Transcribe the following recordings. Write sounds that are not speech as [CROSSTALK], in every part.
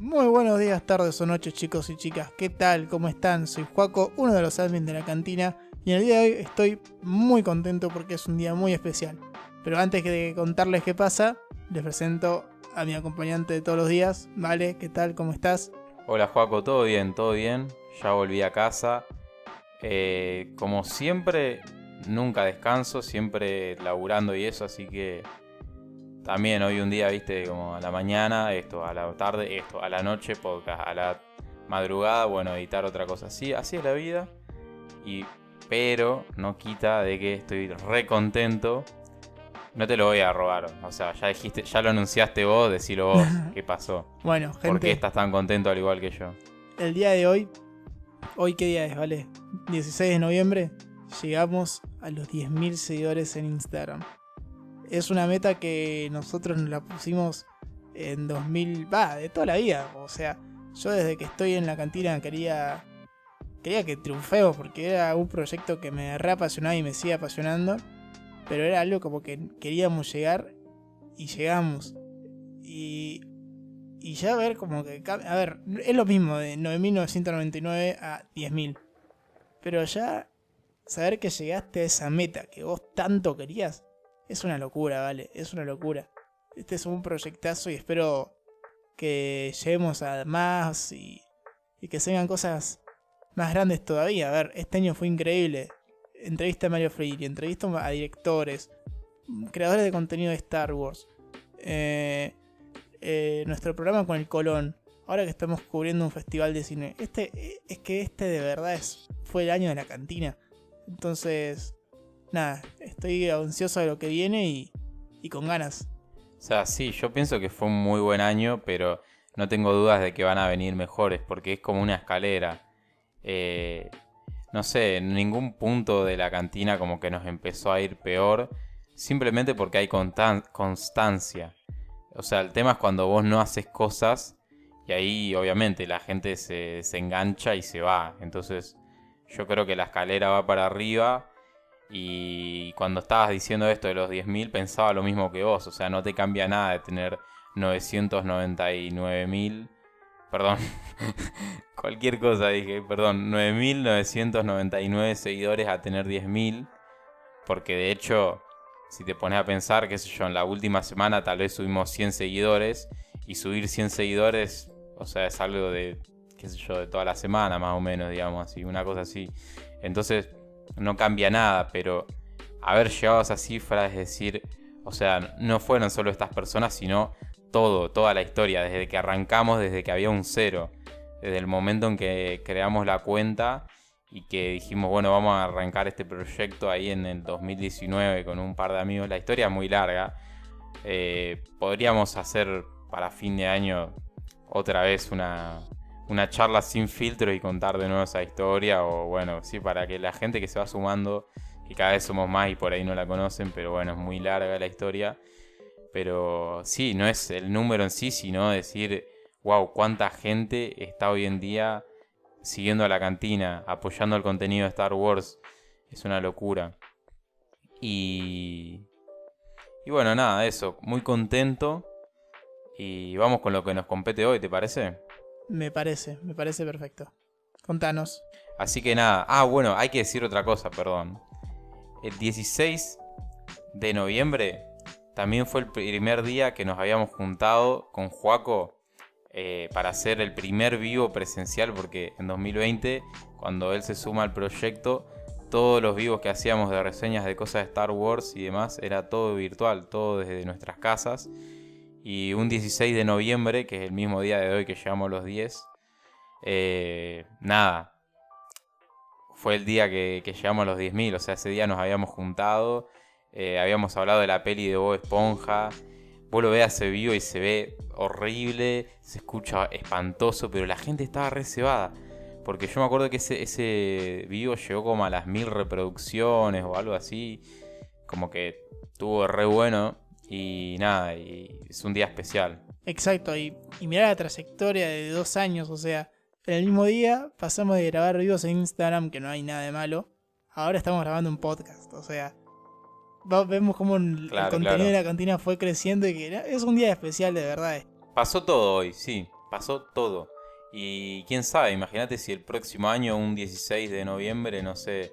Muy buenos días, tardes o noches chicos y chicas, ¿qué tal? ¿Cómo están? Soy Juaco, uno de los admins de la cantina y en el día de hoy estoy muy contento porque es un día muy especial. Pero antes de contarles qué pasa, les presento a mi acompañante de todos los días, Vale, ¿qué tal? ¿Cómo estás? Hola Juaco, todo bien, todo bien, ya volví a casa. Eh, como siempre, nunca descanso, siempre laburando y eso, así que también hoy un día, viste, como a la mañana, esto, a la tarde, esto, a la noche, podcast, a la madrugada, bueno, editar otra cosa. Así, así es la vida. Y, pero no quita de que estoy re contento. No te lo voy a robar. O sea, ya dijiste, ya lo anunciaste vos, decilo vos. [LAUGHS] ¿Qué pasó? Bueno, gente. ¿Por qué estás tan contento al igual que yo? El día de hoy, hoy qué día es, ¿vale? 16 de noviembre, llegamos a los 10.000 seguidores en Instagram es una meta que nosotros nos la pusimos en 2000, va, de toda la vida. O sea, yo desde que estoy en la cantina quería quería que triunfemos porque era un proyecto que me reapasionaba y me sigue apasionando, pero era algo como que queríamos llegar y llegamos. Y y ya ver como que a ver, es lo mismo de 9999 a 10000. Pero ya saber que llegaste a esa meta que vos tanto querías es una locura, vale, es una locura. Este es un proyectazo y espero que lleguemos a más y, que se cosas más grandes todavía. A ver, este año fue increíble. Entrevista a Mario Freire, entrevista a directores, creadores de contenido de Star Wars. Eh, eh, nuestro programa con el Colón. Ahora que estamos cubriendo un festival de cine. Este, es que este de verdad es, fue el año de la cantina. Entonces, nada, estoy ansioso de lo que viene y, con ganas. O sea, sí, yo pienso que fue un muy buen año, pero no tengo dudas de que van a venir mejores, porque es como una escalera. Eh, no sé, en ningún punto de la cantina como que nos empezó a ir peor, simplemente porque hay constancia. O sea, el tema es cuando vos no haces cosas y ahí obviamente la gente se, se engancha y se va. Entonces yo creo que la escalera va para arriba y cuando estabas diciendo esto de los 10.000 pensaba lo mismo que vos, o sea, no te cambia nada de tener 999.000, perdón, [LAUGHS] cualquier cosa dije, perdón, 9.999 seguidores a tener 10.000, porque de hecho, si te pones a pensar, qué sé yo, en la última semana tal vez subimos 100 seguidores y subir 100 seguidores, o sea, es algo de, qué sé yo, de toda la semana más o menos, digamos así, una cosa así. Entonces, no cambia nada, pero haber llegado a esa cifra, es decir, o sea, no fueron solo estas personas, sino todo, toda la historia, desde que arrancamos, desde que había un cero, desde el momento en que creamos la cuenta y que dijimos, bueno, vamos a arrancar este proyecto ahí en el 2019 con un par de amigos. La historia es muy larga. Eh, podríamos hacer para fin de año otra vez una, una charla sin filtro y contar de nuevo esa historia. O bueno, sí, para que la gente que se va sumando, que cada vez somos más y por ahí no la conocen, pero bueno, es muy larga la historia. Pero sí, no es el número en sí, sino decir, wow, cuánta gente está hoy en día siguiendo a la cantina, apoyando el contenido de Star Wars. Es una locura. Y... Y bueno, nada, eso, muy contento. Y vamos con lo que nos compete hoy, ¿te parece? Me parece, me parece perfecto. Contanos. Así que nada. Ah, bueno, hay que decir otra cosa, perdón. El 16 de noviembre también fue el primer día que nos habíamos juntado con Juaco eh, para hacer el primer vivo presencial, porque en 2020, cuando él se suma al proyecto, todos los vivos que hacíamos de reseñas de cosas de Star Wars y demás era todo virtual, todo desde nuestras casas. Y un 16 de noviembre, que es el mismo día de hoy que llegamos los 10, eh, nada, fue el día que, llegamos a los 10.000, o sea, ese día nos habíamos juntado, eh, habíamos hablado de la peli de Bob Esponja, vos lo veas ese vivo y se ve horrible, se escucha espantoso, pero la gente estaba reservada. Porque yo me acuerdo que ese, ese vivo llegó como a las mil reproducciones o algo así. Como que estuvo re bueno. Y nada, y es un día especial. Exacto, y, y mirar la trayectoria de dos años, o sea, en el mismo día pasamos de grabar videos en Instagram, que no hay nada de malo, ahora estamos grabando un podcast, o sea, vemos cómo el, contenido de la cantina fue creciendo y que es un día especial de verdad. Pasó todo hoy, sí. pasó todo. Y quién sabe, imagínate si el próximo año, un 16 de noviembre, no sé,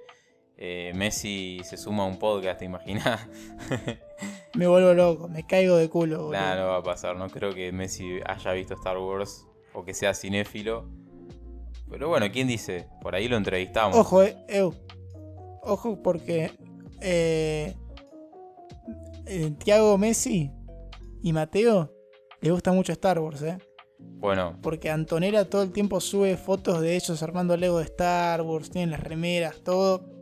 eh, Messi se suma a un podcast, ¿te imaginas? [LAUGHS] me vuelvo loco, me caigo de culo. Nada, no va a pasar, no creo que Messi haya visto Star Wars o que sea cinéfilo. Pero bueno, ¿quién dice? Por ahí lo entrevistamos. Ojo, eh, Ojo porque eh, eh, Tiago Messi y Mateo le gusta mucho Star Wars, ¿eh? Bueno. Porque Antonella todo el tiempo sube fotos de ellos armando Lego de Star Wars, tienen las remeras, todo.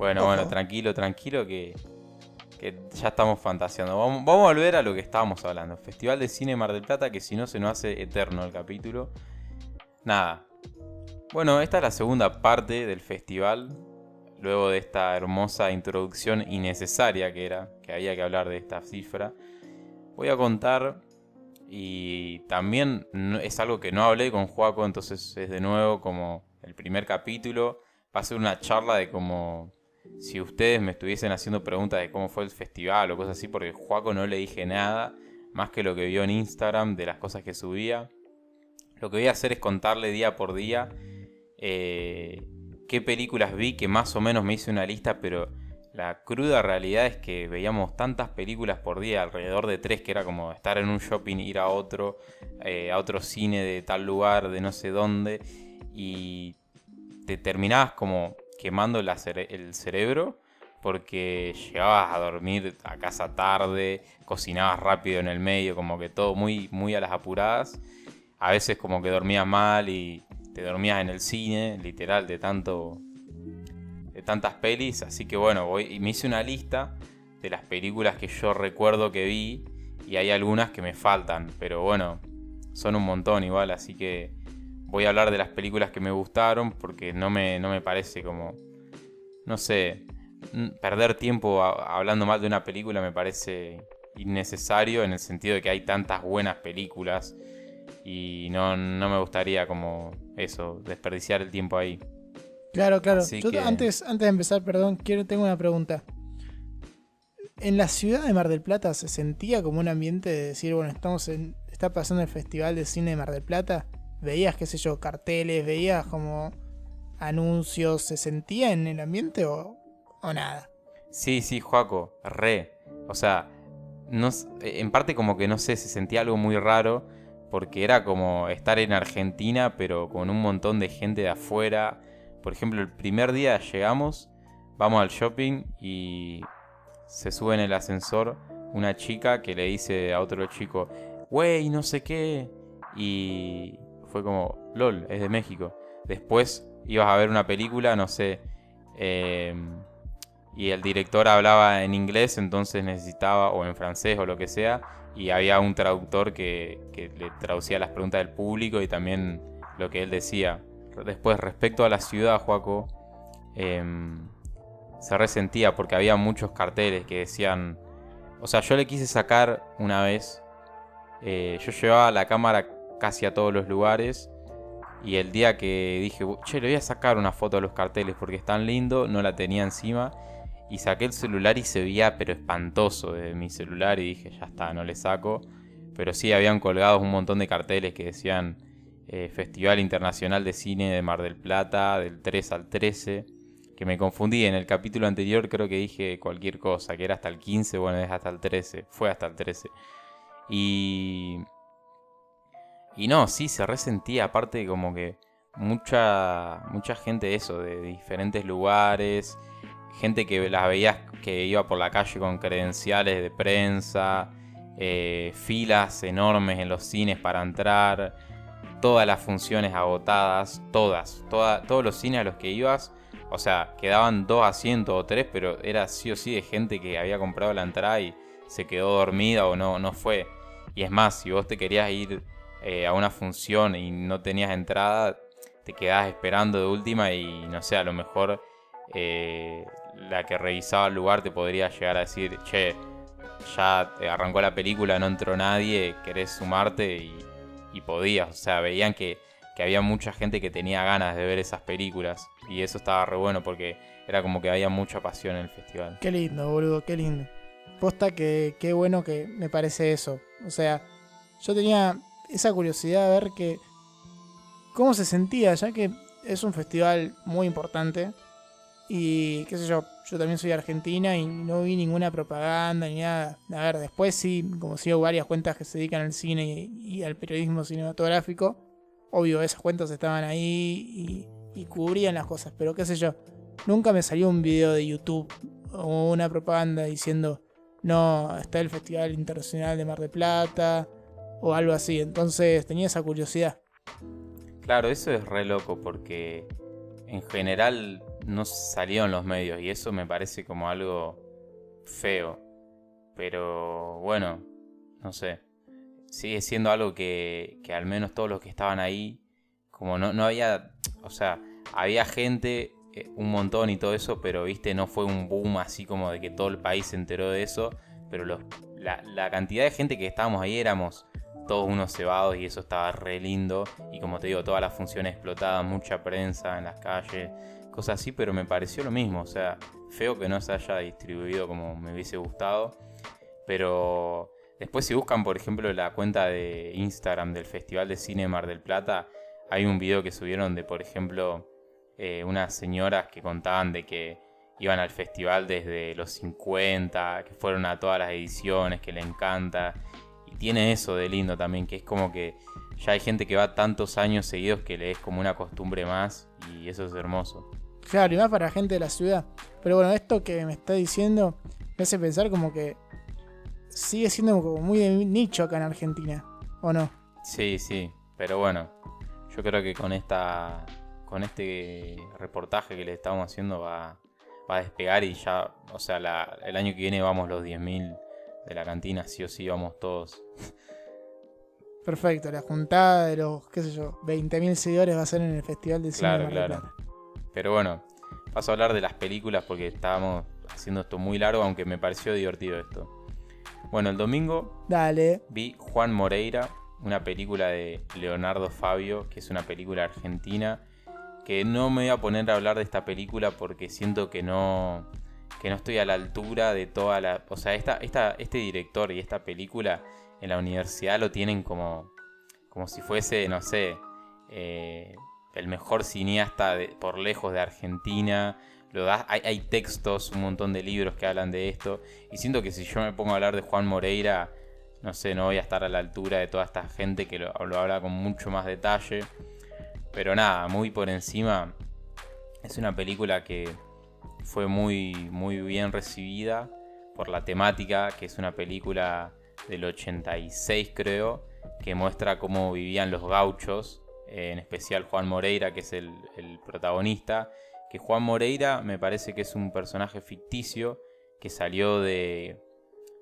Bueno, bueno, tranquilo, tranquilo que, ya estamos fantaseando. Vamos, vamos, a volver a lo que estábamos hablando. Festival de Cine Mar del Plata, que si no se nos hace eterno el capítulo. Nada. Bueno, esta es la segunda parte del festival. Luego de esta hermosa introducción innecesaria que era, que había que hablar de esta cifra. Voy a contar y también es algo que no hablé con Juaco, entonces es de nuevo como el primer capítulo. Va a ser una charla de como si ustedes me estuviesen haciendo preguntas de cómo fue el festival o cosas así, porque Juaco no le dije nada, más que lo que vio en Instagram, de las cosas que subía. Lo que voy a hacer es contarle día por día eh, qué películas vi, que más o menos me hice una lista, pero la cruda realidad es que veíamos tantas películas por día, alrededor de tres, que era como estar en un shopping, ir a otro, eh, a otro cine de tal lugar, de no sé dónde, y te terminabas como quemando el cerebro porque llegabas a dormir a casa tarde, cocinabas rápido en el medio, como que todo muy, muy a las apuradas. A veces como que dormías mal y te dormías en el cine, literal, de tanto tantas pelis, así que bueno, voy, me hice una lista de las películas que yo recuerdo que vi y hay algunas que me faltan, pero bueno, son un montón igual, así que voy a hablar de las películas que me gustaron porque no me, no me parece como, no sé, perder tiempo hablando mal de una película me parece innecesario en el sentido de que hay tantas buenas películas y no, no me gustaría como eso, desperdiciar el tiempo ahí. Claro, claro. antes, antes de empezar, perdón, quiero, tengo una pregunta. ¿En la ciudad de Mar del Plata se sentía como un ambiente de decir, bueno, estamos en, está pasando el Festival de Cine de Mar del Plata? ¿Veías, qué sé yo, carteles? ¿Veías como anuncios? ¿Se sentía en el ambiente o, o nada? Sí, sí, Joaco, re. O sea, no, en parte como que no sé, se sentía algo muy raro porque era como estar en Argentina pero con un montón de gente de afuera por ejemplo, el primer día llegamos, vamos al shopping y se sube en el ascensor una chica que le dice a otro chico, wey, no sé qué. Y fue como, lol, es de México. Después ibas a ver una película, no sé. Em, y el director hablaba en inglés, entonces necesitaba, o en francés o lo que sea, y había un traductor que, que le traducía las preguntas del público y también lo que él decía. Después, respecto a la ciudad, Juaco, em, se resentía porque había muchos carteles que decían. O sea, yo le quise sacar una vez. Eh, yo llevaba la cámara casi a todos los lugares. Y el día que dije, che, le voy a sacar una foto de los carteles porque es tan lindo, no la tenía encima. Y saqué el celular y se veía, pero espantoso de mi celular. Y dije, ya está, no le saco. Pero sí, habían colgados un montón de carteles que decían eh, Festival Internacional de Cine de Mar del Plata, del 3 al 13, que me confundí, en el capítulo anterior creo que dije cualquier cosa, que era hasta el 15, bueno, es hasta el 13, fue hasta el 13. Y... Y no, sí, se resentía, aparte como que mucha, mucha gente eso, de diferentes lugares, gente que las veías que iba por la calle con credenciales de prensa, eh, filas enormes en los cines para entrar, todas las funciones agotadas, todas, todos los cines a los que ibas, o sea, quedaban dos asientos o tres, pero era sí o sí de gente que había comprado la entrada y se quedó dormida o no, no fue. Y es más, si vos te querías ir eh, a una función y no tenías entrada, te quedabas esperando de última y no sé, a lo mejor eh, la que revisaba el lugar te podría llegar a decir, che, ya arrancó la película, no entró nadie, querés sumarte y y podías, o sea, veían que, había mucha gente que tenía ganas de ver esas películas y eso estaba re bueno porque era como que había mucha pasión en el festival. Qué lindo, boludo, qué lindo. Posta que qué bueno que me parece eso. O sea, yo tenía esa curiosidad de ver que cómo se sentía, ya que es un festival muy importante. Y qué sé yo, yo también soy argentina y no vi ninguna propaganda ni nada. A ver, después sí, como sigo varias cuentas que se dedican al cine y, al periodismo cinematográfico, obvio, esas cuentas estaban ahí y, y, cubrían las cosas, pero qué sé yo, nunca me salió un video de YouTube o una propaganda diciendo, no, está el Festival Internacional de Mar de Plata o algo así. Entonces tenía esa curiosidad. Claro, eso es re loco porque en general no salieron los medios y eso me parece como algo feo. Pero bueno, no sé. Sigue siendo algo que, que al menos todos los que estaban ahí, como no, no había, o sea, había gente, eh, un montón y todo eso, pero viste, no fue un boom así como de que todo el país se enteró de eso. Pero los, la, la cantidad de gente que estábamos ahí éramos todos unos cebados y eso estaba re lindo. Y como te digo, todas las funciones explotadas, mucha prensa en las calles, cosas así, pero me pareció lo mismo. O sea, feo que no se haya distribuido como me hubiese gustado. Pero después si buscan, por ejemplo, la cuenta de Instagram del Festival de Cine Mar del Plata, hay un video que subieron de, por ejemplo, eh, unas señoras que contaban de que iban al festival desde los 50, que fueron a todas las ediciones, que le encanta tiene eso de lindo también, que es como que ya hay gente que va tantos años seguidos que le es como una costumbre más y eso es hermoso. Claro, y más para gente de la ciudad. Pero bueno, esto que me está diciendo me hace pensar como que sigue siendo como muy de nicho acá en Argentina, ¿o no? Sí, sí, pero bueno, yo creo que con esta con este reportaje que le estamos haciendo va, va a despegar y ya, o sea, el año que viene vamos los 10.000 de la cantina, sí o sí vamos todos. Perfecto, la juntada de los, qué sé yo, 20.000 seguidores va a ser en el Festival de Cine. Claro, claro. Pero bueno, paso a hablar de las películas porque estábamos haciendo esto muy largo, aunque me pareció divertido esto. Bueno, el domingo Dale. vi Juan Moreira, una película de Leonardo Fabio, que es una película argentina, que no me voy a poner a hablar de esta película porque siento que no, que no estoy a la altura de toda la... O sea, esta, este director y esta película en la universidad lo tienen como, como si fuese, no sé, eh, el mejor cineasta por lejos de Argentina. Lo hay, hay, textos, un montón de libros que hablan de esto. Y siento que si yo me pongo a hablar de Juan Moreira, no sé, no voy a estar a la altura de toda esta gente que lo, lo habla con mucho más detalle. Pero nada, muy por encima. Es una película que fue muy, muy bien recibida por la temática, que es una película del 86 creo, que muestra cómo vivían los gauchos, en especial Juan Moreira, que es el, protagonista, que Juan Moreira me parece que es un personaje ficticio que salió de,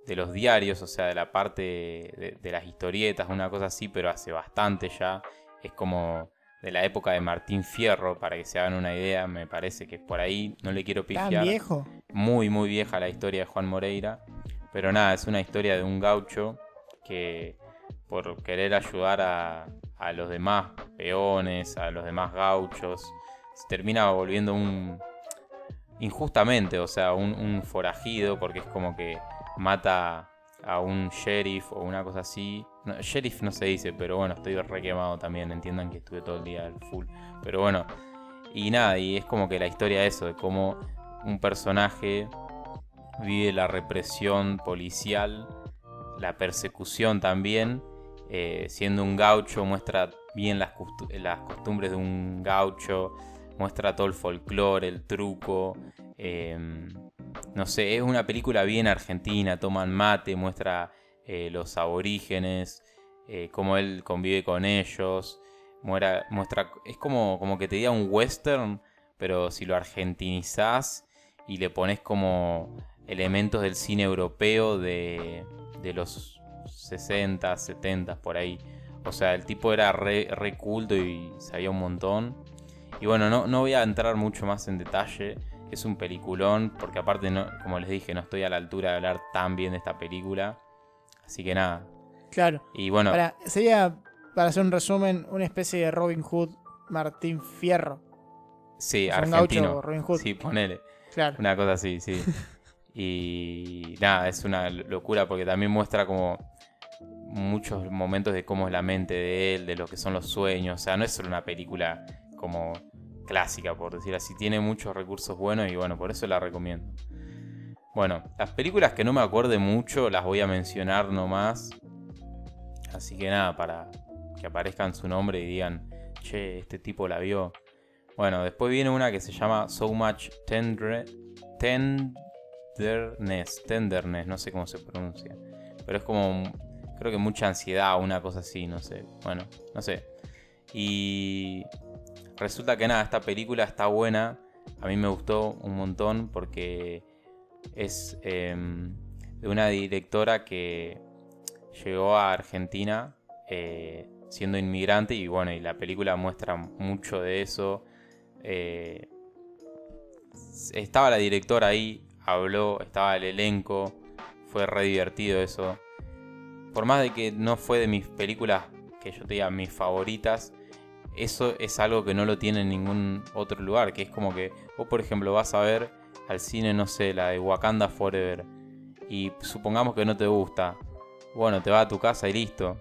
de los diarios, o sea, de la parte de, de, las historietas, una cosa así, pero hace bastante ya. Es como de la época de Martín Fierro, para que se hagan una idea, me parece que es por ahí, no le quiero pifiar. ¿Tan viejo? Muy, muy vieja la historia de Juan Moreira, pero nada, es una historia de un gaucho que por querer ayudar a, a los demás peones, a los demás gauchos, se termina volviendo un... injustamente, o sea, un, un forajido, porque es como que mata a un sheriff o una cosa así. sheriff no se dice, pero bueno, estoy re quemado también. Entiendan que estuve todo el día al full. Pero bueno, y nada, y es como que la historia de eso, de cómo un personaje vive la represión policial, la persecución también. Eh, siendo un gaucho, muestra bien las, costumbres de un gaucho, muestra todo el folclore, el truco. Eh, no sé, es una película bien argentina, toman mate, muestra eh, los aborígenes, eh, cómo él convive con ellos, muestra, es como, como que te diga un western, pero si lo argentinizás y le pones como elementos del cine europeo de, de los 60, 70, por ahí. O sea, el tipo era re culto y sabía un montón. Y bueno, no, no voy a entrar mucho más en detalle es un peliculón, porque aparte, no, como les dije, no estoy a la altura de hablar tan bien de esta película. Así que nada. Claro. Y bueno. sería, para hacer un resumen, una especie de Robin Hood Martín Fierro. Sí, argentino. Robin Hood. Sí, ponele. Claro. Una cosa así, sí. [LAUGHS] y nada, es una locura porque también muestra como muchos momentos de cómo es la mente de él, de lo que son los sueños. O sea, no es solo una película como clásica, por decir así. Tiene muchos recursos buenos y bueno, por eso la recomiendo. Bueno, las películas que no me acuerde mucho las voy a mencionar nomás. Así que nada, para que aparezcan su nombre y digan, che, este tipo la vio. Bueno, después viene una que se llama So Much Tenderness. Tenderness, no sé cómo se pronuncia. Pero es como, creo que mucha ansiedad o una cosa así, no sé. Bueno, no sé. Y resulta que nada, esta película está buena. A mí me gustó un montón porque es em, de una directora que llegó a Argentina eh, siendo inmigrante y bueno, y la película muestra mucho de eso. Eh, estaba la directora ahí, habló, estaba el elenco, fue re divertido eso. Por más de que no fue de mis películas que yo te diga mis favoritas, eso es algo que no lo tiene en ningún otro lugar, que es como que vos por ejemplo vas a ver al cine, no sé, la de Wakanda Forever, y supongamos que no te gusta, bueno, te vas a tu casa y listo.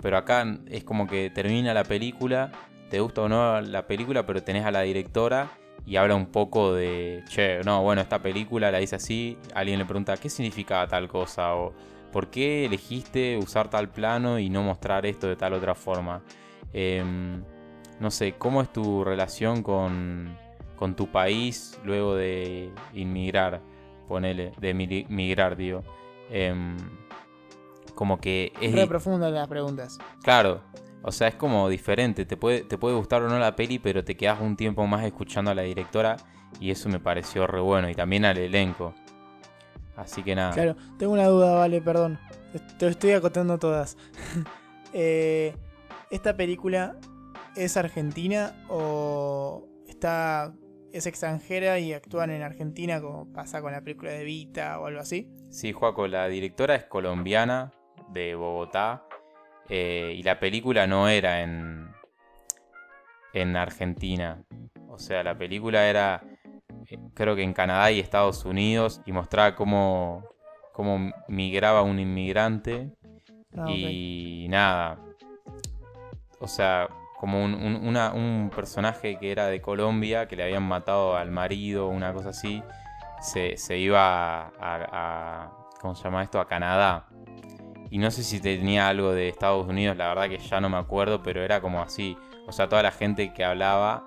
Pero acá es como que termina la película, te gusta o no la película, pero tenés a la directora y habla un poco de, che, no, bueno, esta película la dice así, alguien le pregunta, ¿qué significa tal cosa? O ¿por qué elegiste usar tal plano y no mostrar esto de tal otra forma? Em, no sé, ¿cómo es tu relación con, con tu país luego de inmigrar? Ponele, de migrar, digo. Em, como que es... Muy profunda las preguntas. Claro, o sea, es como diferente. Te puede, te puede gustar o no la peli, pero te quedas un tiempo más escuchando a la directora y eso me pareció re bueno. Y también al elenco. Así que nada. Claro, tengo una duda, vale, perdón. Te estoy acotando todas. [LAUGHS] Eh, ¿Esta película es argentina o está es extranjera y actúan en Argentina como pasa con la película de Vita o algo así? Sí, Juaco, la directora es colombiana de Bogotá eh, y la película no era en, en Argentina. O sea, la película era eh, creo que en Canadá y Estados Unidos y mostraba cómo, cómo migraba un inmigrante ah, y nada. O sea, como un, un, personaje que era de Colombia, que le habían matado al marido, una cosa así, se, se iba a, ¿Cómo se llama esto? A Canadá. Y no sé si tenía algo de Estados Unidos, la verdad que ya no me acuerdo, pero era como así. O sea, toda la gente que hablaba,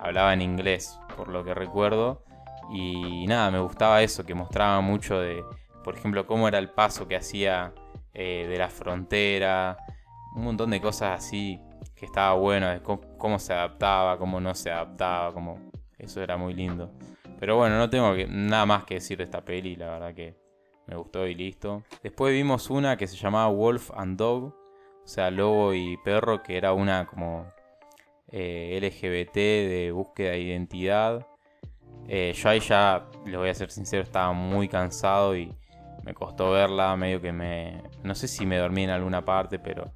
hablaba en inglés, por lo que recuerdo. Y nada, me gustaba eso, que mostraba mucho de, por ejemplo, cómo era el paso que hacía eh, de la frontera, un montón de cosas así que estaba bueno, de cómo, se adaptaba, cómo no se adaptaba, como eso era muy lindo. Pero bueno, no tengo nada más que decir de esta peli, la verdad que me gustó y listo. Después vimos una que se llamaba Wolf and Dog, o sea, lobo y perro, que era una como eh, LGBT de búsqueda de identidad. Eh, yo ahí ya, les voy a ser sincero, estaba muy cansado y me costó verla, medio que me... No sé si me dormí en alguna parte, pero...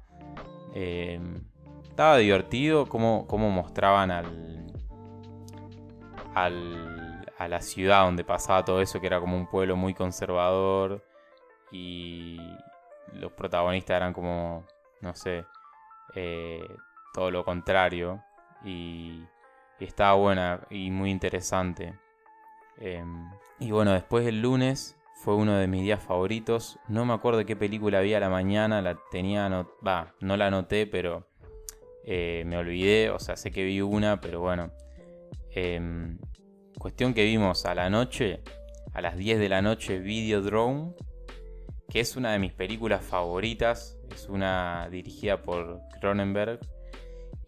Eh, estaba divertido cómo, cómo mostraban al, al, a la ciudad donde pasaba todo eso, que era como un pueblo muy conservador y los protagonistas eran como, no sé, eh, todo lo contrario y, estaba buena y muy interesante. Em, y bueno, después el lunes fue uno de mis días favoritos. No me acuerdo qué película vi a la mañana, la tenía, va, no la anoté, pero eh, me olvidé, o sea, sé que vi una, pero bueno. Em, cuestión que vimos a la noche, a las 10 de la noche, Videodrome, que es una de mis películas favoritas. Es una dirigida por Cronenberg.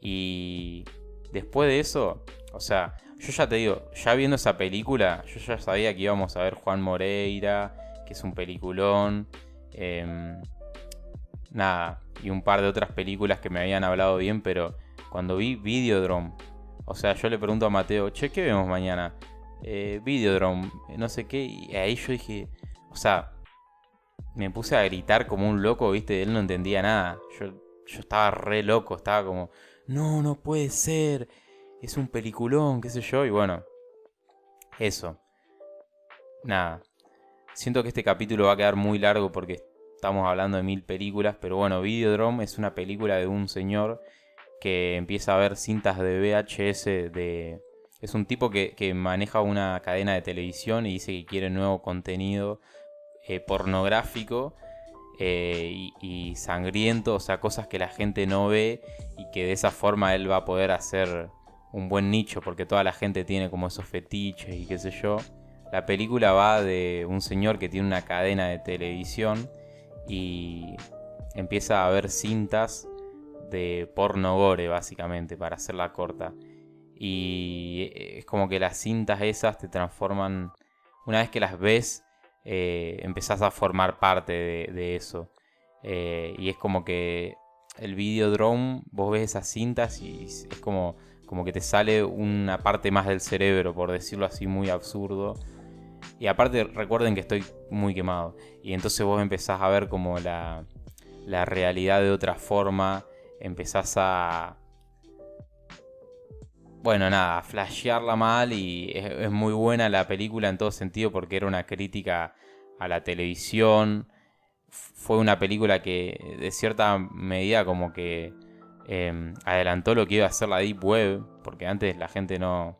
Y después de eso, o sea, yo ya te digo, ya viendo esa película, yo ya sabía que íbamos a ver Juan Moreira, que es un peliculón. Em, nada, y un par de otras películas que me habían hablado bien, pero cuando vi Videodrome, o sea, yo le pregunto a Mateo, che, ¿qué vemos mañana? Eh, Videodrome, no sé qué, y ahí yo dije, o sea, me puse a gritar como un loco, viste, él no entendía nada, yo, yo estaba re loco, estaba como, no, no puede ser, es un peliculón, qué sé yo, y bueno, eso. Nada. Siento que este capítulo va a quedar muy largo porque estamos hablando de mil películas, pero bueno, Videodrome es una película de un señor que empieza a ver cintas de VHS de... Es un tipo que, maneja una cadena de televisión y dice que quiere nuevo contenido eh, pornográfico eh, y, sangriento, o sea, cosas que la gente no ve y que de esa forma él va a poder hacer un buen nicho, porque toda la gente tiene como esos fetiches y qué sé yo. La película va de un señor que tiene una cadena de televisión y empieza a ver cintas de porno gore, básicamente, para hacerla corta. Y es como que las cintas esas te transforman, una vez que las ves, eh, empezás a formar parte de, eso. Eh, y es como que el videodrome, vos ves esas cintas y es como, como que te sale una parte más del cerebro, por decirlo así, muy absurdo. Y aparte recuerden que estoy muy quemado. Y entonces vos empezás a ver como la, la realidad de otra forma. Empezás a... Bueno, nada, a flashearla mal y es, muy buena la película en todo sentido porque era una crítica a la televisión. Fue una película que de cierta medida como que em, adelantó lo que iba a ser la Deep Web, porque antes la gente no,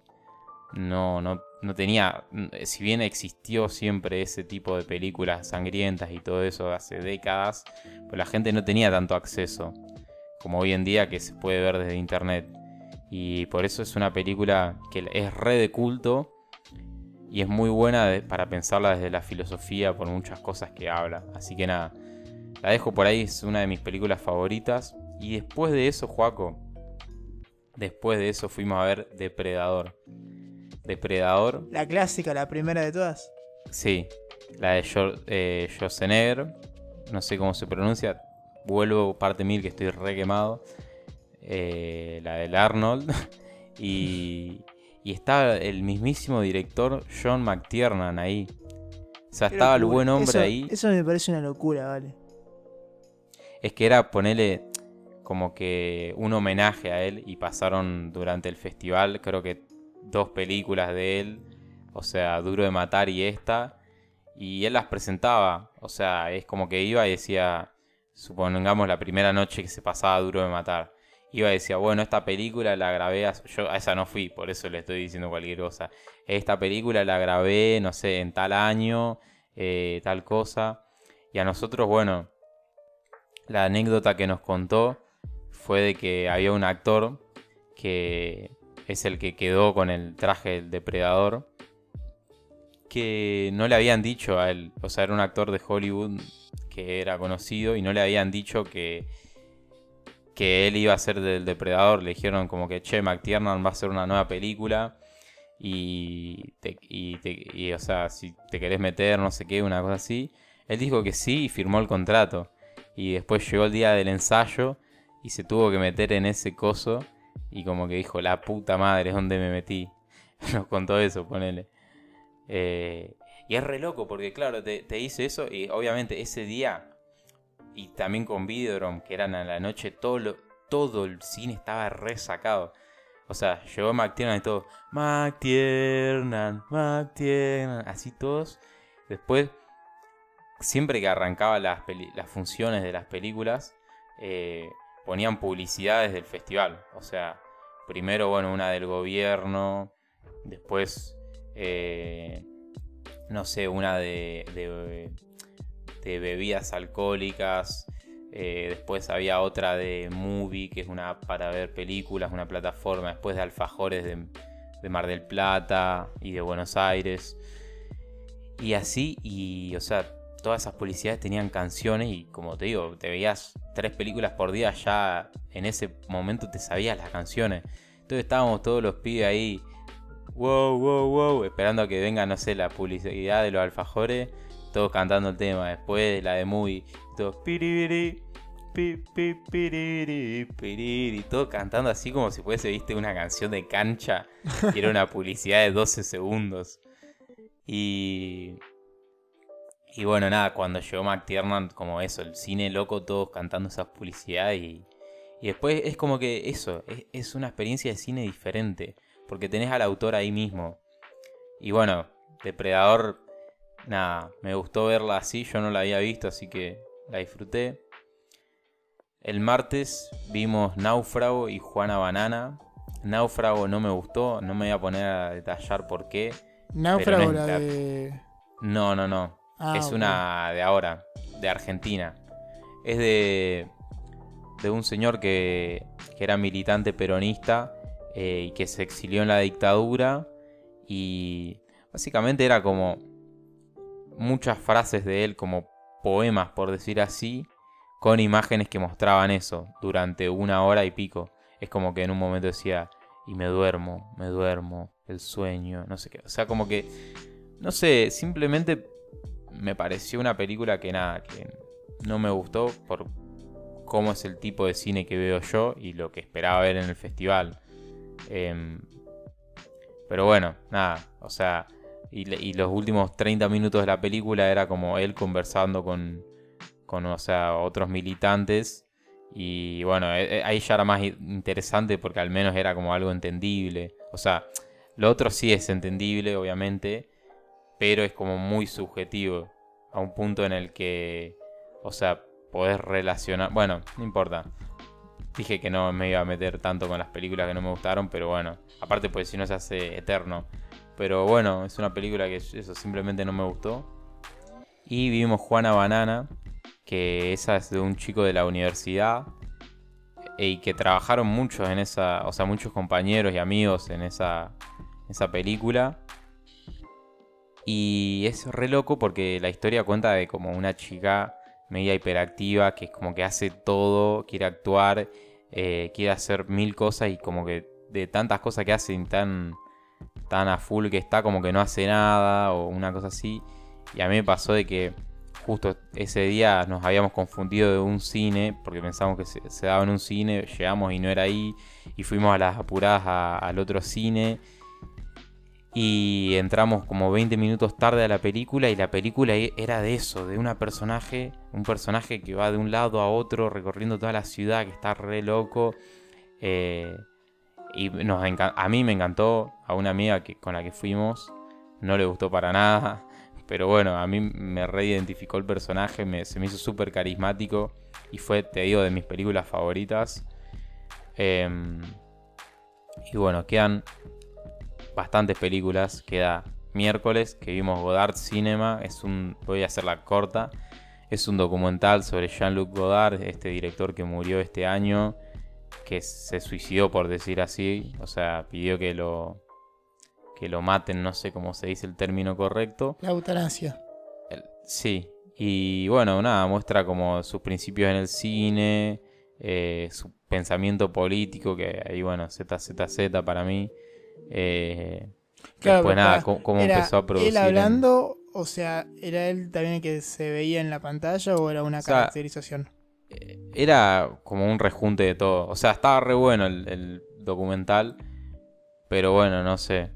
no, no no tenía, eh, si bien existió siempre ese tipo de películas sangrientas y todo eso hace décadas, pues la gente no tenía tanto acceso como hoy en día que se puede ver desde internet. Y por eso es una película que es re de culto y es muy buena para pensarla desde la filosofía por muchas cosas que habla. Así que nada, la dejo por ahí, es una de mis películas favoritas. Y después de eso, Joaco, después de eso fuimos a ver Depredador. Depredador. La clásica, la primera de todas. Sí, la de eh, Schwarzenegger. No sé cómo se pronuncia. Vuelvo parte mil que estoy re quemado. Eh, la del Arnold. [LAUGHS] y, y estaba el mismísimo director John McTiernan ahí. O sea, estaba el buen hombre ahí. Eso me parece una locura, vale. Es que era ponerle como que un homenaje a él y pasaron durante el festival, creo que dos películas de él, o sea, Duro de Matar y esta, y él las presentaba, o sea, es como que iba y decía, supongamos la primera noche que se pasaba Duro de Matar, iba y decía, bueno, esta película la grabé, yo a esa no fui, por eso le estoy diciendo cualquier cosa, esta película la grabé, no sé, en tal año, eh, tal cosa, y a nosotros, bueno, la anécdota que nos contó fue de que había un actor que es el que quedó con el traje del depredador, que no le habían dicho a él, o sea, era un actor de Hollywood que era conocido y no le habían dicho que, que él iba a ser del depredador. Le dijeron como que, che, McTiernan va a hacer una nueva película y, y, o sea, si te querés meter, no sé qué, una cosa así. Él dijo que sí y firmó el contrato. Y después llegó el día del ensayo y se tuvo que meter en ese coso y como que dijo, la puta madre, es donde me metí. [LAUGHS] Nos contó eso, ponele. Eh, y es re loco porque, claro, te, te, hice eso y obviamente ese día, y también con Videodrome, que eran a la noche, todo, todo el cine estaba resacado. O sea, llegó McTiernan y todo, McTiernan, McTiernan, así todos. Después, siempre que arrancaba las, las funciones de las películas, eh, ponían publicidades del festival. O sea, primero, bueno, una del gobierno, después, eh, no sé, una de, de, bebidas alcohólicas. Eh, después había otra de Movie, que es una para ver películas, una plataforma. Después de Alfajores de, de Mar del Plata y de Buenos Aires. Y así, y o sea, todas esas publicidades tenían canciones y como te digo, te veías tres películas por día, ya en ese momento te sabías las canciones. Entonces estábamos todos los pibes ahí, wow, wow, wow, esperando a que venga, no sé, la publicidad de los alfajores, todos cantando el tema. Después la de Movie, todos piriri, y todo cantando así como si fuese, viste, una canción de cancha, y era una publicidad de 12 segundos. Y y bueno, nada, cuando llegó McTiernan, como eso, el cine loco, todos cantando esas publicidades y, y después es como que eso, es, una experiencia de cine diferente, porque tenés al autor ahí mismo. Y bueno, Depredador, nada, me gustó verla así, yo no la había visto, así que la disfruté. El martes vimos Náufrago y Juana Banana. Náufrago no me gustó, no me voy a poner a detallar por qué. Náufrago, es la- de. No, no, no. Ah, es una de ahora, de Argentina. Es de, de un señor que, que era militante peronista eh, y que se exilió en la dictadura. Y básicamente era como muchas frases de él, como poemas, por decir así, con imágenes que mostraban eso durante una hora y pico. Es como que en un momento decía, y me duermo, me duermo, el sueño, no sé qué. O sea, como que, no sé, simplemente me pareció una película que nada, que no me gustó por cómo es el tipo de cine que veo yo y lo que esperaba ver en el festival. Em, pero bueno, nada, o sea, y, y los últimos 30 minutos de la película era como él conversando con, con o sea, otros militantes. Y bueno, eh, eh, ahí ya era más interesante porque al menos era como algo entendible. O sea, lo otro sí es entendible, obviamente, pero es como muy subjetivo. A un punto en el que, o sea, podés relacionar. Bueno, no importa. Dije que no me iba a meter tanto con las películas que no me gustaron, pero bueno, aparte pues si no se hace eterno. Pero bueno, es una película que eso simplemente no me gustó. Y vimos Juana Banana, que esa es de un chico de la universidad y que trabajaron muchos en esa, o sea, muchos compañeros y amigos en esa, esa película. Y es re loco porque la historia cuenta de como una chica media hiperactiva que es como que hace todo, quiere actuar, eh, quiere hacer mil cosas y como que de tantas cosas que hace tan, tan a full que está como que no hace nada o una cosa así. Y a mí me pasó de que justo ese día nos habíamos confundido de un cine porque pensamos que se, daba en un cine, llegamos y no era ahí y fuimos a las apuradas al otro cine y entramos como 20 minutos tarde a la película y la película e- era de eso, de una personaje, un personaje que va de un lado a otro recorriendo toda la ciudad, que está re loco. eh, y nos a mí me encantó, a una amiga que, con la que fuimos no le gustó para nada. Pero bueno, a mí me reidentificó el personaje, se me hizo súper carismático y fue, te digo, de mis películas favoritas. Em, y bueno, quedan bastantes películas. Queda miércoles que vimos Godard Cinema. Es un, voy a hacerla corta. Es un documental sobre Jean-Luc Godard, este director que murió este año, que se suicidó por decir así. O sea, pidió que lo que lo maten, no sé cómo se dice el término correcto. La eutanasia. Sí, y bueno, nada, muestra como sus principios en el cine, eh, su pensamiento político, que ahí, bueno, ZZZ para mí. Eh, Claro, después nada, cómo, cómo era empezó a producir. Él en- hablando, o sea, ¿era él también el que se veía en la pantalla o era una O sea, caracterización? Era como un rejunte de todo. O sea, estaba re bueno el, el documental, pero bueno, no sé.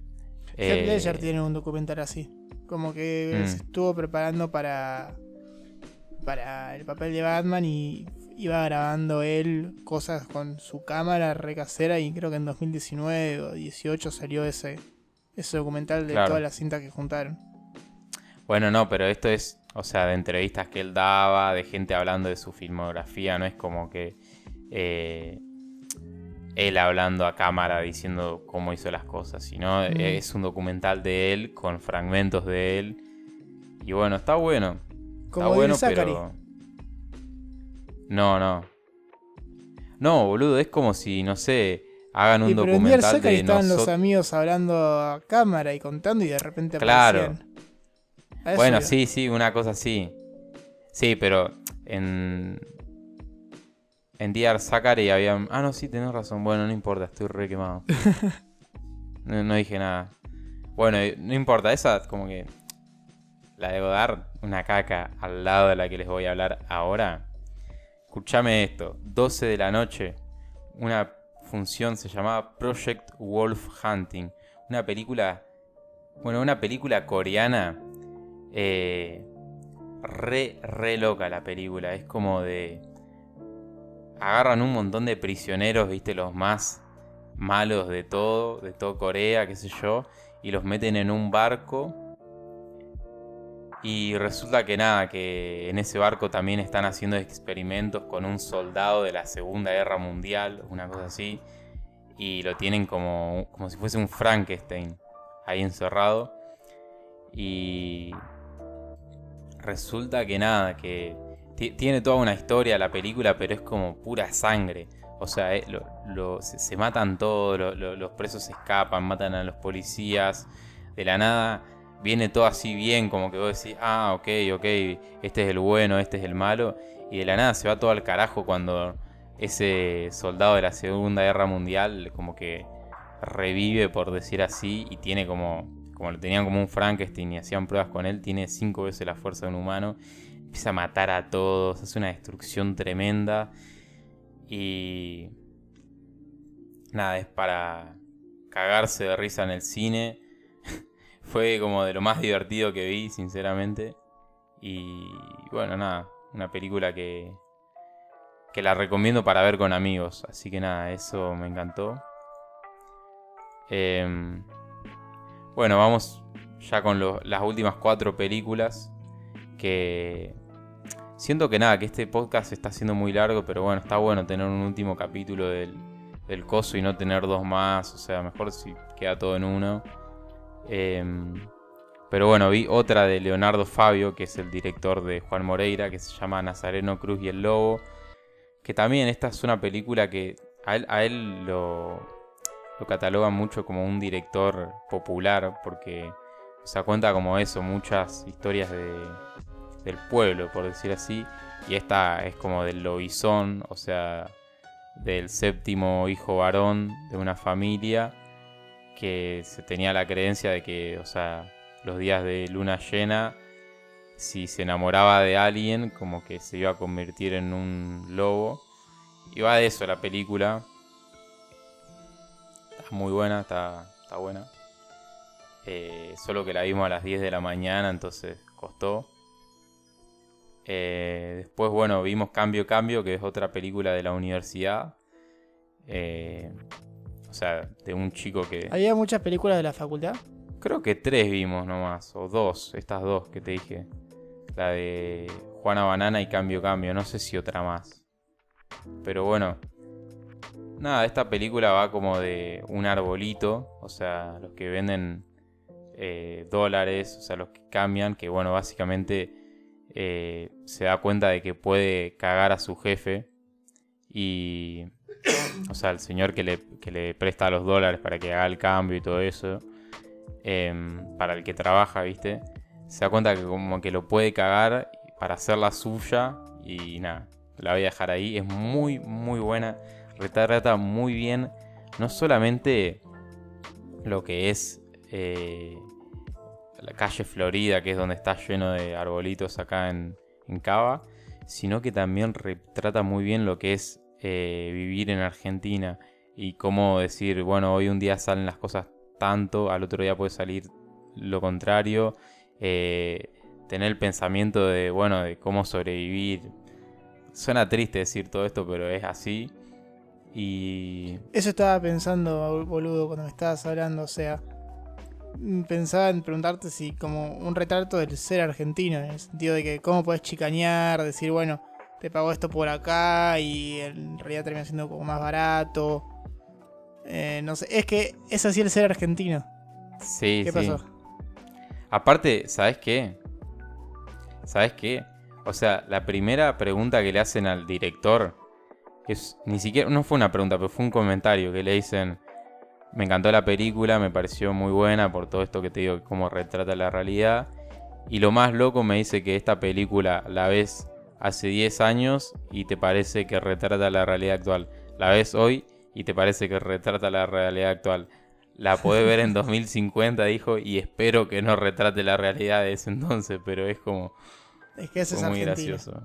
Heath Eh, Ledger tiene un documental así. Como que Mm. se estuvo preparando para, para el papel de Batman y iba grabando él cosas con su cámara re casera y creo que en 2019 o 18 salió ese, ese documental de Claro. todas las cintas que juntaron. Bueno, no, pero esto es, o sea, de entrevistas que él daba, de gente hablando de su filmografía, no es como que eh, él hablando a cámara diciendo cómo hizo las cosas, sino Mm. es un documental de él con fragmentos de él. Y bueno, está bueno. Como está bueno, Zachary. pero... No, no. No, boludo, es como si, no sé, hagan un pero documental Zachary de estaban los amigos hablando a cámara y contando y de repente Claro. aparecían. A eso Bueno, sí, sí, una cosa así. Sí, pero en. En Dear Zachary había. Ah, no, sí, tenés razón. Bueno, no importa, estoy re quemado. [LAUGHS] no, no dije nada. Bueno, no importa, esa como que. La de Godard, una caca al lado de la que les voy a hablar ahora. Escuchame esto: 12 de la noche, una función se llamaba Project Wolf Hunting. Una película. Bueno, una película coreana eh, re, re loca la película. Es como de. Agarran un montón de prisioneros, viste, los más malos de todo, de todo Corea, qué sé yo, y los meten en un barco. Y resulta que nada, que en ese barco también están haciendo experimentos con un soldado de la Segunda Guerra Mundial, una cosa así. Y lo tienen como, como si fuese un Frankenstein ahí encerrado. Y resulta que nada, que tiene toda una historia la película, pero es como pura sangre. O sea, eh, se, matan todos, los presos escapan, matan a los policías. De la nada viene todo así bien, como que vos decís, ah, ok, ok, este es el bueno, este es el malo. Y de la nada se va todo al carajo cuando ese soldado de la Segunda Guerra Mundial como que revive, por decir así, y tiene como, como lo tenían como un Frankenstein y hacían pruebas con él, tiene cinco veces la fuerza de un humano. Empieza a matar a todos, hace una destrucción tremenda. Y nada, es para cagarse de risa en el cine. Fue como de lo más divertido que vi, sinceramente. Y bueno, nada, una película que, que la recomiendo para ver con amigos. Así que nada, eso me encantó. Em, bueno, vamos ya con las últimas cuatro películas que Siento que nada, que este podcast está siendo muy largo, pero bueno, está bueno tener un último capítulo del, coso y no tener dos más. O sea, mejor si queda todo en uno. Em, pero bueno, vi otra de Leonardo Fabio, que es el director de Juan Moreira, que se llama Nazareno Cruz y el Lobo. Que también esta es una película que a él, lo, lo catalogan mucho como un director popular, porque se cuenta como eso, muchas historias de, del pueblo, por decir así. Y esta es como del lobizón, o sea, del séptimo hijo varón de una familia que se tenía la creencia de que, o sea, los días de luna llena, si se enamoraba de alguien, como que se iba a convertir en un lobo. Y va de eso la película. Está muy buena, está, está buena. Eh, solo que la vimos a las 10 de la mañana, entonces costó. Eh, después, bueno, vimos Cambio Cambio, que es otra película de la universidad. Eh, o sea, de un chico que... ¿Había muchas películas de la facultad? Creo que tres vimos nomás, o dos, estas dos que te dije. La de Juana Banana y Cambio Cambio, no sé si otra más. Pero bueno, nada, esta película va como de un arbolito, o sea, los que venden eh, dólares, o sea, los que cambian, que bueno, básicamente eh, se da cuenta de que puede cagar a su jefe y, o sea, el señor que le, le presta los dólares para que haga el cambio y todo eso, em, para el que trabaja, ¿viste? Se da cuenta que como que lo puede cagar para hacer la suya y nada, la voy a dejar ahí. Es muy, muy buena, retrata muy bien, no solamente lo que es eh, la calle Florida, que es donde está lleno de arbolitos acá en, Cava, sino que también retrata muy bien lo que es eh, vivir en Argentina y cómo decir, bueno, hoy un día salen las cosas tanto, al otro día puede salir lo contrario, eh, tener el pensamiento de, bueno, de cómo sobrevivir. Suena triste decir todo esto, pero es así. Y... Eso estaba pensando, boludo, cuando me estabas hablando, o sea, pensaba en preguntarte si como un retrato del ser argentino, en el sentido de que cómo puedes chicañar, decir, bueno, te pago esto por acá y en realidad termina siendo como más barato. Eh, no sé, es que es así el ser argentino. Sí, ¿Qué pasó? Aparte, ¿sabes qué? ¿Sabes qué? O sea, la primera pregunta que le hacen al director es ni siquiera no fue una pregunta, pero fue un comentario que le dicen me encantó la película, me pareció muy buena por todo esto que te digo, cómo retrata la realidad. Y lo más loco me dice que esta película la ves hace 10 años y te parece que retrata la realidad actual. La ves hoy y te parece que retrata la realidad actual. La podés ver en [LAUGHS] 2050, dijo, y espero que no retrate la realidad de ese entonces, pero es como, es que es muy gracioso.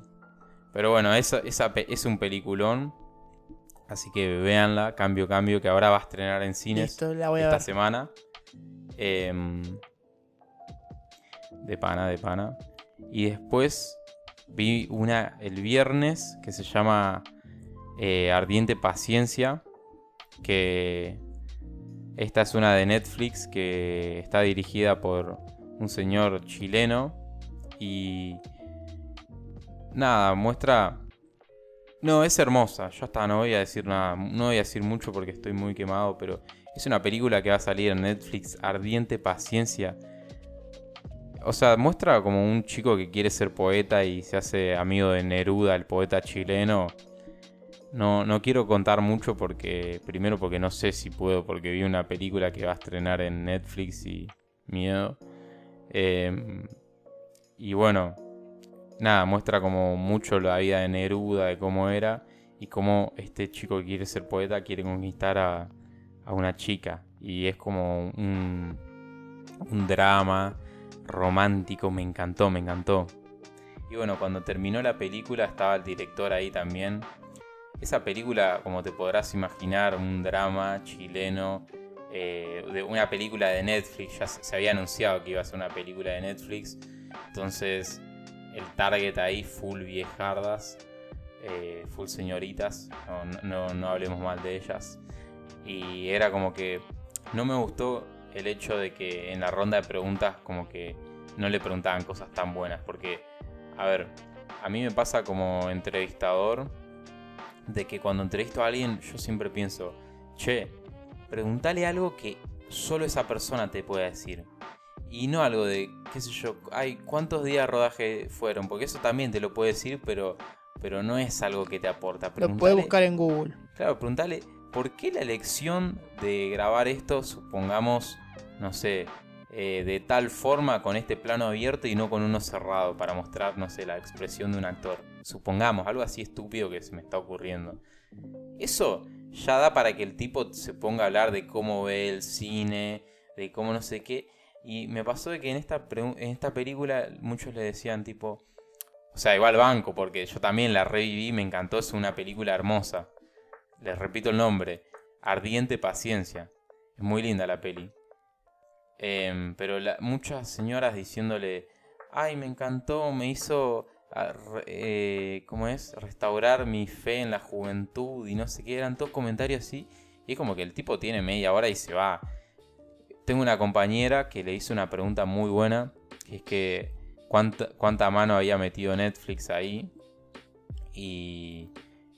Pero bueno, esa, esa, es un peliculón. Así que véanla, cambio, cambio, que ahora va a estrenar en cines esta semana. Em, de pana, de pana. Y después vi una el viernes que se llama eh, Ardiente Paciencia. Que esta es una de Netflix que está dirigida por un señor chileno Y nada, muestra... No, es hermosa. Yo hasta no voy a decir nada, no voy a decir mucho porque estoy muy quemado, pero es una película que va a salir en Netflix, Ardiente Paciencia. O sea, muestra como un chico que quiere ser poeta y se hace amigo de Neruda, el poeta chileno. No, no quiero contar mucho porque, primero porque no sé si puedo, porque vi una película que va a estrenar en Netflix y miedo. Em, y bueno, nada, muestra como mucho la vida de Neruda, de cómo era y cómo este chico que quiere ser poeta quiere conquistar a, una chica. Y es como un, un drama romántico, me encantó, me encantó. Y bueno, cuando terminó la película estaba el director ahí también. Esa película, como te podrás imaginar, un drama chileno, eh, de una película de Netflix, ya se había anunciado que iba a ser una película de Netflix, entonces el target ahí full viejardas, eh, full señoritas, no, no, hablemos mal de ellas. Y era como que no me gustó el hecho de que en la ronda de preguntas como que no le preguntaban cosas tan buenas, porque, a ver, a mí me pasa como entrevistador de que cuando entrevisto a alguien yo siempre pienso, che, pregúntale algo que solo esa persona te pueda decir. Y no algo de, qué sé yo, ay, ¿cuántos días de rodaje fueron? Porque eso también te lo puede decir, pero, pero no es algo que te aporta. Lo puedes buscar en Google. Claro, preguntale, ¿por qué la elección de grabar esto, supongamos, no sé, eh, de tal forma con este plano abierto y no con uno cerrado para mostrar, no sé, la expresión de un actor? Supongamos, algo así estúpido que se me está ocurriendo. Eso ya da para que el tipo se ponga a hablar de cómo ve el cine, de cómo no sé qué. Y me pasó de que en esta, en esta película muchos le decían tipo, o sea, igual banco, porque yo también la reviví, me encantó, es una película hermosa. Les repito el nombre, Ardiente Paciencia. Es muy linda la peli. Em, pero muchas señoras diciéndole, ay, me encantó, me hizo, eh, ¿cómo es? Restaurar mi fe en la juventud y no sé qué, eran todos comentarios así. Y es como que el tipo tiene media hora y se va. Tengo una compañera que le hizo una pregunta muy buena, es que cuánta, cuánta mano había metido Netflix ahí. Y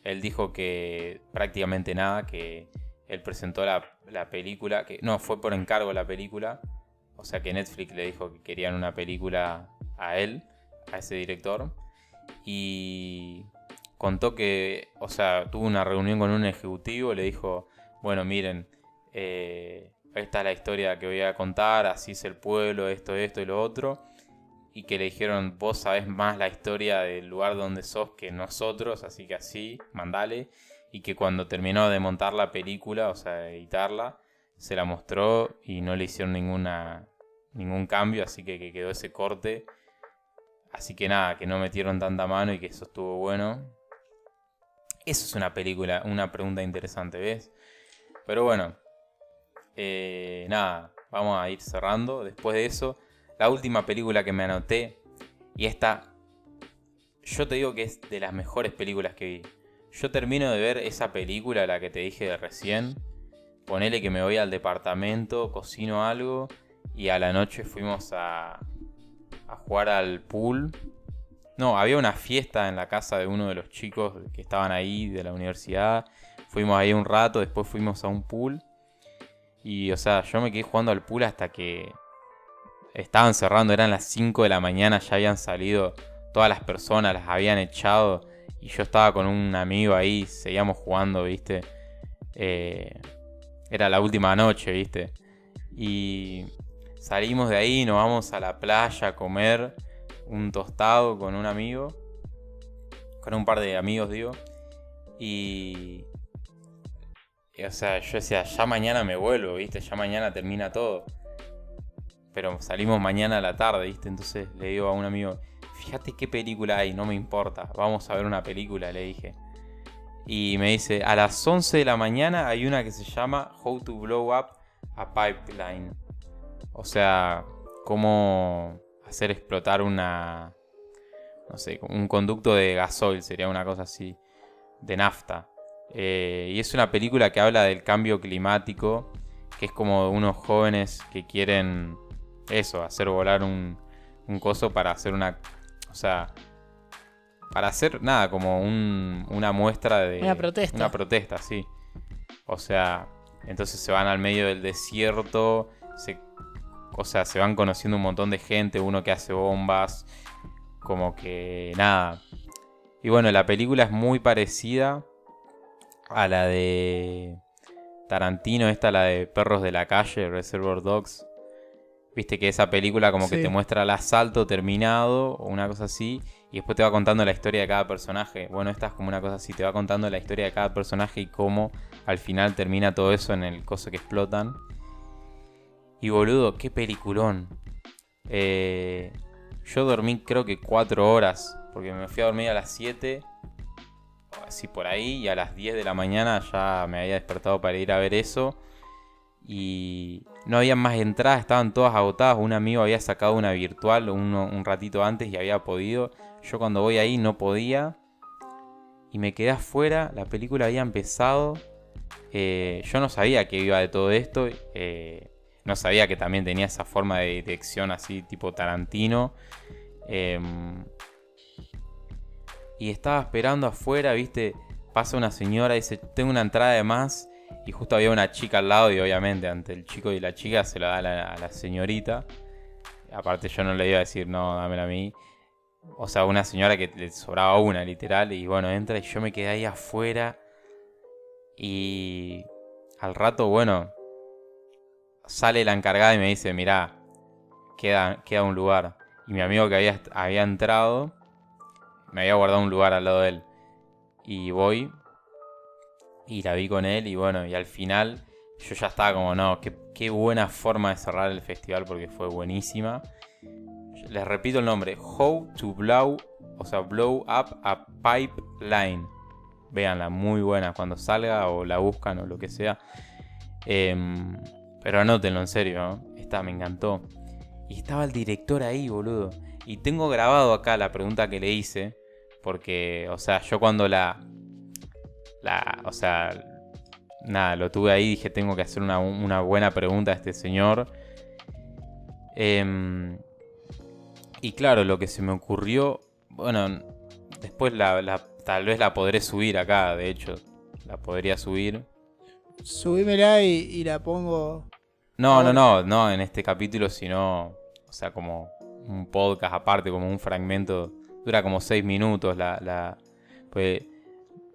él dijo que prácticamente nada, que él presentó la, la, película, que no, fue por encargo la película. O sea que Netflix le dijo que querían una película a él, a ese director. Y contó que, o sea, tuvo una reunión con un ejecutivo, le dijo, bueno, miren, eh, esta es la historia que voy a contar, así es el pueblo, esto, esto y lo otro. Y que le dijeron, vos sabés más la historia del lugar donde sos que nosotros, así que así, mandale. Y que cuando terminó de montar la película, o sea, editarla, se la mostró y no le hicieron ninguna, ningún cambio, así que, que quedó ese corte. Así que nada, que no metieron tanta mano y que eso estuvo bueno. Eso es una película, una pregunta interesante, ¿ves? Pero bueno, eh, nada, vamos a ir cerrando. Después de eso, la última película que me anoté, y esta, yo te digo que es de las mejores películas que vi. Yo termino de ver esa película, la que te dije de recién. Ponele que me voy al departamento, cocino algo, y a la noche fuimos a, a jugar al pool. No, había una fiesta en la casa de uno de los chicos que estaban ahí de la universidad. Fuimos ahí un rato, después fuimos a un pool. Y, o sea, yo me quedé jugando al pool hasta que estaban cerrando, eran las 5 de la mañana, ya habían salido todas las personas, las habían echado. Y yo estaba con un amigo ahí, seguíamos jugando, ¿viste? Eh, era la última noche, ¿viste? Y salimos de ahí, nos vamos a la playa a comer un tostado con un amigo. Con un par de amigos, digo. Y o sea, yo decía, ya mañana me vuelvo, ¿viste? Ya mañana termina todo. Pero salimos mañana a la tarde, ¿viste? Entonces le digo a un amigo, fíjate qué película hay, no me importa, vamos a ver una película, le dije. Y me dice, a las 11 de la mañana hay una que se llama How to Blow Up a Pipeline. O sea, cómo hacer explotar una, no sé, un conducto de gasoil, sería una cosa así, de nafta. Eh, y es una película que habla del cambio climático, que es como unos jóvenes que quieren eso, hacer volar un, un coso para hacer una. O sea. Para hacer nada, como un, una muestra de. Una protesta. Una protesta, sí. O sea, entonces se van al medio del desierto. Se, o sea, se van conociendo un montón de gente. Uno que hace bombas. Como que nada. Y bueno, la película es muy parecida a la de Tarantino, esta la de Perros de la Calle, Reservoir Dogs. Viste que esa película como que te muestra el asalto terminado o una cosa así. Y después te va contando la historia de cada personaje. Bueno, esta es como una cosa así. Te va contando la historia de cada personaje y cómo al final termina todo eso en el coso que explotan. Y boludo, qué peliculón. Eh, yo dormí creo que 4 horas. Porque me fui a dormir a las 7. Así por ahí. Y a las 10 de la mañana ya me había despertado para ir a ver eso. Y no había más entradas, estaban todas agotadas. Un amigo había sacado una virtual un ratito antes y había podido. Yo cuando voy ahí no podía. Y me quedé afuera. La película había empezado. Eh, yo no sabía que iba de todo esto. eh, no sabía que también tenía esa forma de dirección así tipo Tarantino. Em, y estaba esperando afuera, viste. Pasa una señora dice, tengo una entrada de más. Y justo había una chica al lado y obviamente ante el chico y la chica se la da a la, señorita. Aparte yo no le iba a decir, no, dámela a mí. O sea, una señora que le sobraba una, literal. Y bueno, entra y yo me quedé ahí afuera. Y al rato, bueno, sale la encargada y me dice, mirá, queda, queda un lugar. Y mi amigo que había, había entrado, me había guardado un lugar al lado de él. Y voy y la vi con él y bueno, y al final yo ya estaba como, no, qué, qué buena forma de cerrar el festival porque fue buenísima. Les repito el nombre, How to Blow, o sea, Blow Up a Pipeline. Véanla, muy buena cuando salga o la buscan o lo que sea. Em, pero anótenlo en serio. Esta me encantó. Y estaba el director ahí, boludo. Y tengo grabado acá la pregunta que le hice. Porque, o sea, yo cuando la. La o sea, nada, lo tuve ahí. Dije, tengo que hacer una, una buena pregunta a este señor. Em, y claro, lo que se me ocurrió. Bueno, después la, la- tal vez la podré subir acá, de hecho. La podría subir. Subímela y, y la pongo. No, no, no, no en este capítulo, sino, o sea, como un podcast aparte, como un fragmento, dura como seis minutos, la, la, pues,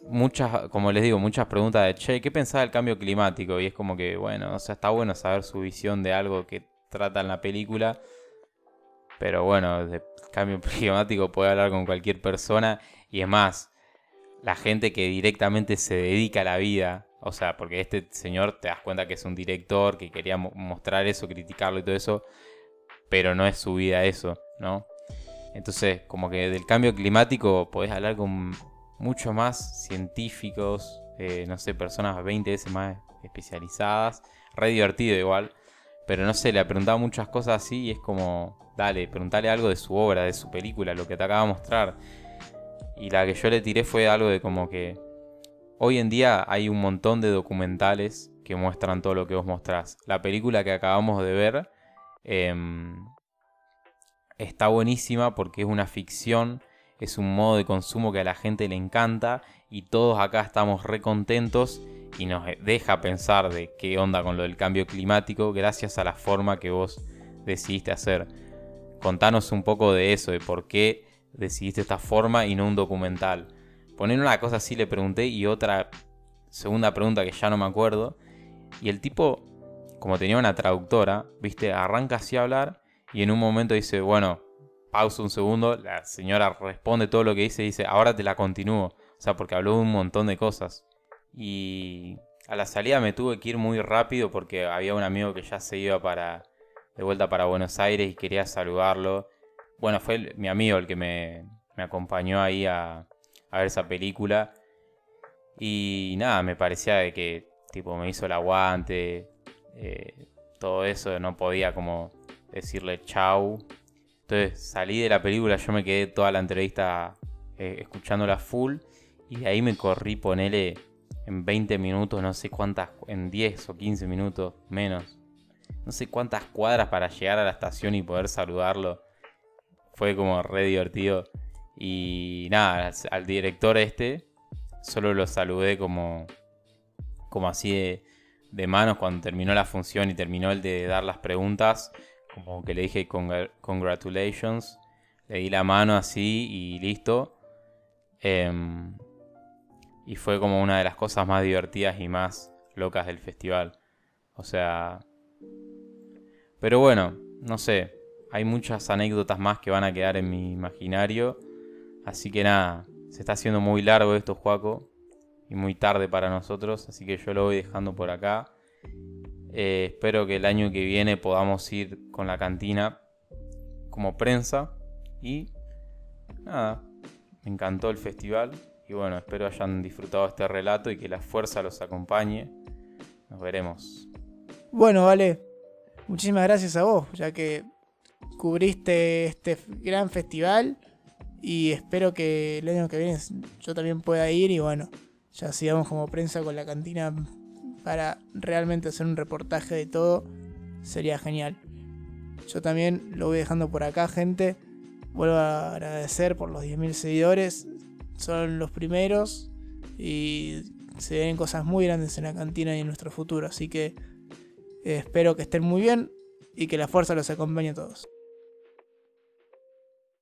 muchas, como les digo, muchas preguntas de, che, ¿qué pensaba del cambio climático? Y es como que, bueno, o sea, está bueno saber su visión de algo que trata en la película, pero bueno, de cambio [LAUGHS] climático puede hablar con cualquier persona, y es más, la gente que directamente se dedica a la vida, o sea, porque este señor te das cuenta que es un director, que quería mo- mostrar eso, criticarlo y todo eso, pero no es su vida eso, ¿no? Entonces, como que del cambio climático podés hablar con mucho más científicos, eh, no sé, personas 20 veces más especializadas, re divertido igual, pero no sé, le ha preguntado muchas cosas así y es como, dale, preguntale algo de su obra, de su película, lo que te acaba de mostrar. Y la que yo le tiré fue algo de como que hoy en día hay un montón de documentales que muestran todo lo que vos mostrás. La película que acabamos de ver em, está buenísima porque es una ficción, es un modo de consumo que a la gente le encanta y todos acá estamos re contentos y nos deja pensar de qué onda con lo del cambio climático gracias a la forma que vos decidiste hacer. Contanos un poco de eso, de por qué decidiste esta forma y no un documental. Poner una cosa así le pregunté y otra segunda pregunta que ya no me acuerdo. Y el tipo, como tenía una traductora, viste, arranca así a hablar y en un momento dice, bueno, pausa un segundo, la señora responde todo lo que dice y dice, ahora te la continúo. O sea, porque habló un montón de cosas. Y a la salida me tuve que ir muy rápido porque había un amigo que ya se iba para de vuelta para Buenos Aires y quería saludarlo. Bueno, fue mi amigo el que me, me acompañó ahí a, a ver esa película. Y nada, me parecía de que tipo me hizo el aguante, eh, todo eso, no podía como decirle chau. Entonces salí de la película, yo me quedé toda la entrevista eh, escuchándola full y de ahí me corrí, ponele en 20 minutos, no sé cuántas, en 10 o 15 minutos menos. No sé cuántas cuadras para llegar a la estación y poder saludarlo. fue como re divertido. Y nada, al, director este solo lo saludé como, como así de, de, manos cuando terminó la función y terminó el de dar las preguntas. Como que le dije congratulations. Le di la mano así y listo. Em, y fue como una de las cosas más divertidas y más locas del festival. O sea... Pero bueno, no sé. Hay muchas anécdotas más que van a quedar en mi imaginario. Así que nada, se está haciendo muy largo esto, Juaco. Y muy tarde para nosotros. Así que yo lo voy dejando por acá. Eh, espero que el año que viene podamos ir con la cantina como prensa. Y nada, me encantó el festival. Y bueno, espero hayan disfrutado este relato y que la fuerza los acompañe. Nos veremos. Bueno, vale. Muchísimas gracias a vos, ya que cubriste este gran festival. Y espero que el año que viene yo también pueda ir y bueno, ya sigamos como prensa con la cantina para realmente hacer un reportaje de todo. Sería genial. Yo también lo voy dejando por acá, gente. Vuelvo a agradecer por los 10.000 seguidores. Son los primeros y se ven cosas muy grandes en la cantina y en nuestro futuro. Así que eh, espero que estén muy bien y que la fuerza los acompañe a todos.